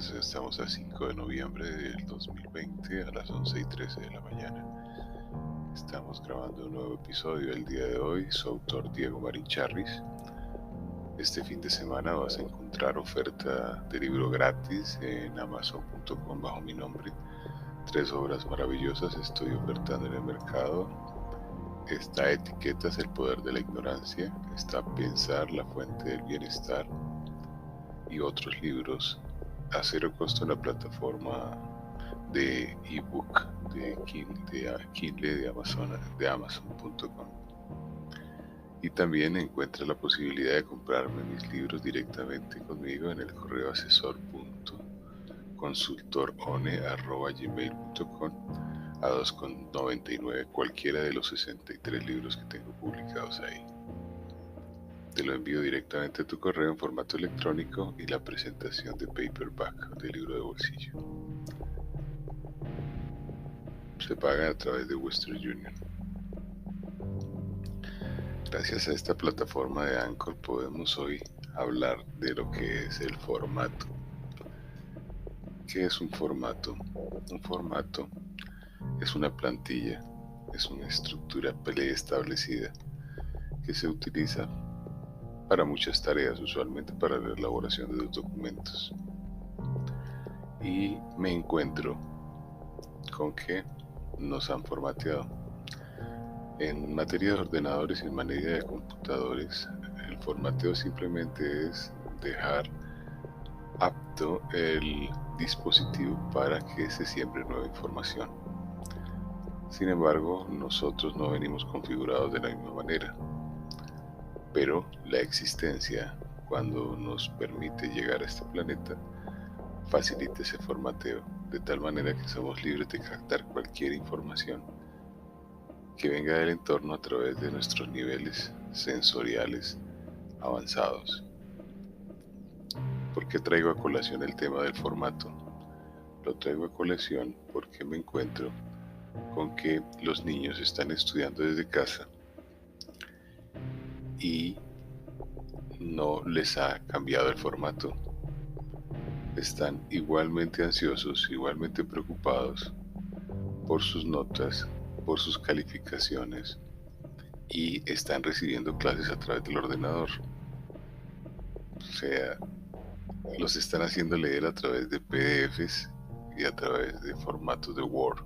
días, estamos a 5 de noviembre del 2020 a las 11 y 13 de la mañana. Estamos grabando un nuevo episodio el día de hoy, su autor Diego Marín Charris. Este fin de semana vas a encontrar oferta de libro gratis en amazon.com bajo mi nombre. Tres obras maravillosas estoy ofertando en el mercado. Está Etiquetas, el poder de la ignorancia. Está Pensar, la fuente del bienestar y otros libros a cero costo la plataforma de ebook de Kindle de, Amazon de Amazon.com y también encuentra la posibilidad de comprarme mis libros directamente conmigo en el correo asesor.consultorone.gmail.com a 2,99 cualquiera de los 63 libros que tengo publicados ahí. Te lo envío directamente a tu correo en formato electrónico y la presentación de paperback del libro de bolsillo. Se paga a través de Western Union. Gracias a esta plataforma de Anchor podemos hoy hablar de lo que es el formato. ¿Qué es un formato? Un formato es una plantilla, es una estructura preestablecida que se utiliza para muchas tareas, usualmente para la elaboración de los documentos. Y me encuentro con que nos han formateado. En materia de ordenadores y en materia de computadores, el formateo simplemente es dejar apto el dispositivo para que se siembre nueva información. Sin embargo, nosotros no venimos configurados de la misma manera pero la existencia, cuando nos permite llegar a este planeta, facilita ese formateo, de tal manera que somos libres de captar cualquier información que venga del entorno a través de nuestros niveles sensoriales avanzados. ¿Por qué traigo a colación el tema del formato? Lo traigo a colación porque me encuentro con que los niños están estudiando desde casa y no les ha cambiado el formato. Están igualmente ansiosos, igualmente preocupados por sus notas, por sus calificaciones y están recibiendo clases a través del ordenador. O sea, los están haciendo leer a través de PDFs y a través de formatos de Word.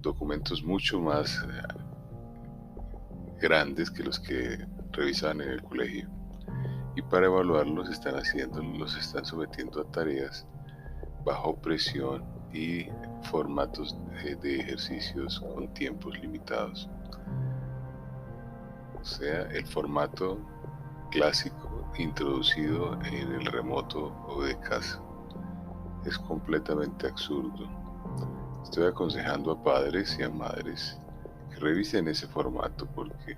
Documentos mucho más eh, grandes que los que revisaban en el colegio. Y para evaluarlos están haciendo, los están sometiendo a tareas bajo presión y formatos de, ejercicios con tiempos limitados. O sea, el formato clásico introducido en el remoto o de casa. Es completamente absurdo. Estoy aconsejando a padres y a madres revisen ese formato porque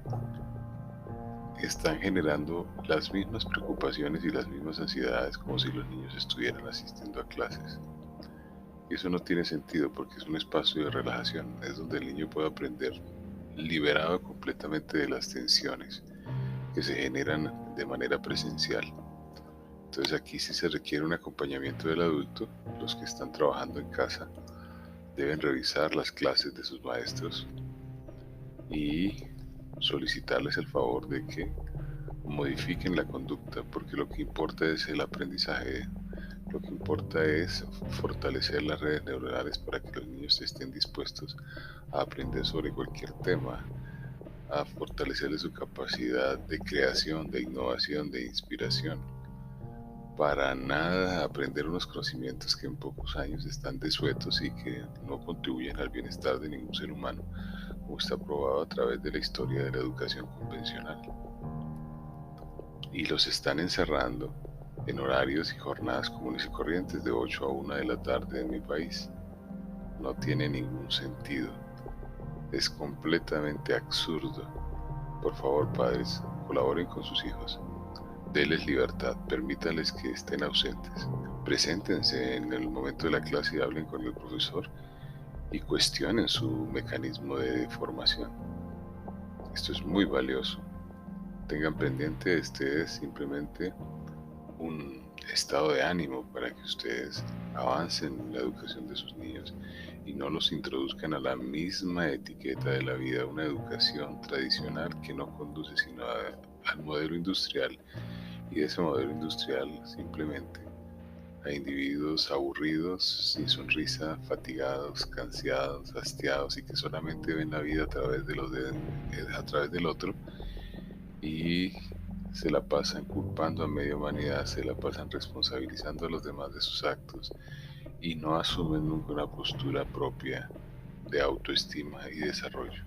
están generando las mismas preocupaciones y las mismas ansiedades como si los niños estuvieran asistiendo a clases. Eso no tiene sentido porque es un espacio de relajación, es donde el niño puede aprender liberado completamente de las tensiones que se generan de manera presencial. Entonces aquí sí se requiere un acompañamiento del adulto, los que están trabajando en casa deben revisar las clases de sus maestros y solicitarles el favor de que modifiquen la conducta, porque lo que importa es el aprendizaje, lo que importa es fortalecer las redes neuronales para que los niños estén dispuestos a aprender sobre cualquier tema, a fortalecerle su capacidad de creación, de innovación, de inspiración. Para nada aprender unos conocimientos que en pocos años están desuetos y que no contribuyen al bienestar de ningún ser humano está probado a través de la historia de la educación convencional. Y los están encerrando en horarios y jornadas comunes y corrientes de 8 a 1 de la tarde en mi país. No tiene ningún sentido. Es completamente absurdo. Por favor, padres, colaboren con sus hijos. Denles libertad, permítanles que estén ausentes. Preséntense en el momento de la clase y hablen con el profesor y cuestionen su mecanismo de formación. Esto es muy valioso. Tengan pendiente, este es simplemente un estado de ánimo para que ustedes avancen en la educación de sus niños y no los introduzcan a la misma etiqueta de la vida, una educación tradicional que no conduce sino al modelo industrial y ese modelo industrial simplemente a individuos aburridos, sin sonrisa, fatigados, cansados, hastiados y que solamente ven la vida a través de los de, a través del otro y se la pasan culpando a media humanidad, se la pasan responsabilizando a los demás de sus actos y no asumen nunca una postura propia de autoestima y desarrollo.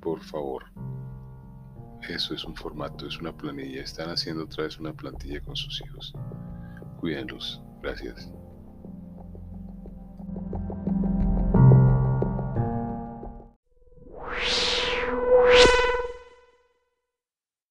Por favor, eso es un formato, es una planilla. Están haciendo otra vez una plantilla con sus hijos. Cuídenlos. Gracias.